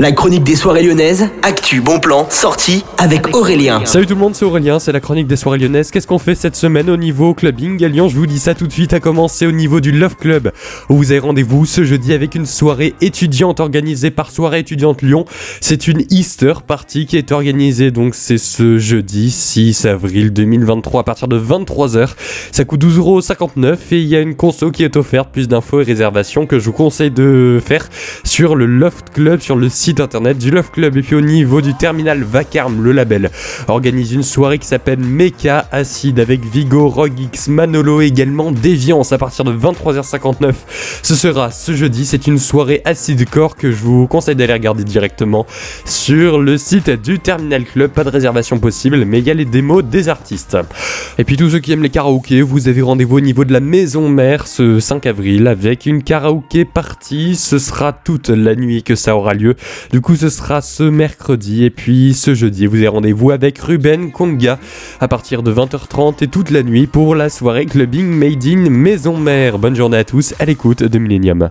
La chronique des soirées lyonnaises, actu, bon plan, sortie avec Aurélien. Salut tout le monde, c'est Aurélien, c'est la chronique des soirées lyonnaises. Qu'est-ce qu'on fait cette semaine au niveau clubbing? À Lyon Je vous dis ça tout de suite, à commencer au niveau du Love Club, où vous avez rendez-vous ce jeudi avec une soirée étudiante organisée par Soirée étudiante Lyon. C'est une Easter party qui est organisée, donc c'est ce jeudi 6 avril 2023 à partir de 23h. Ça coûte 12,59€ et il y a une conso qui est offerte. Plus d'infos et réservations que je vous conseille de faire sur le Love Club, sur le site internet du Love Club et puis au niveau du terminal Vacarme, le label organise une soirée qui s'appelle Mecha Acide avec Vigo, Rogue X, Manolo et également Déviance à partir de 23h59. Ce sera ce jeudi, c'est une soirée acide core que je vous conseille d'aller regarder directement sur le site du Terminal Club. Pas de réservation possible, mais il y a les démos des artistes. Et puis tous ceux qui aiment les karaokés, vous avez rendez-vous au niveau de la maison mère ce 5 avril avec une karaoké partie. Ce sera toute la nuit que ça aura lieu. Du coup, ce sera ce mercredi et puis ce jeudi. Vous avez rendez-vous avec Ruben Konga à partir de 20h30 et toute la nuit pour la soirée clubbing made in maison mère. Bonne journée à tous à l'écoute de Millennium.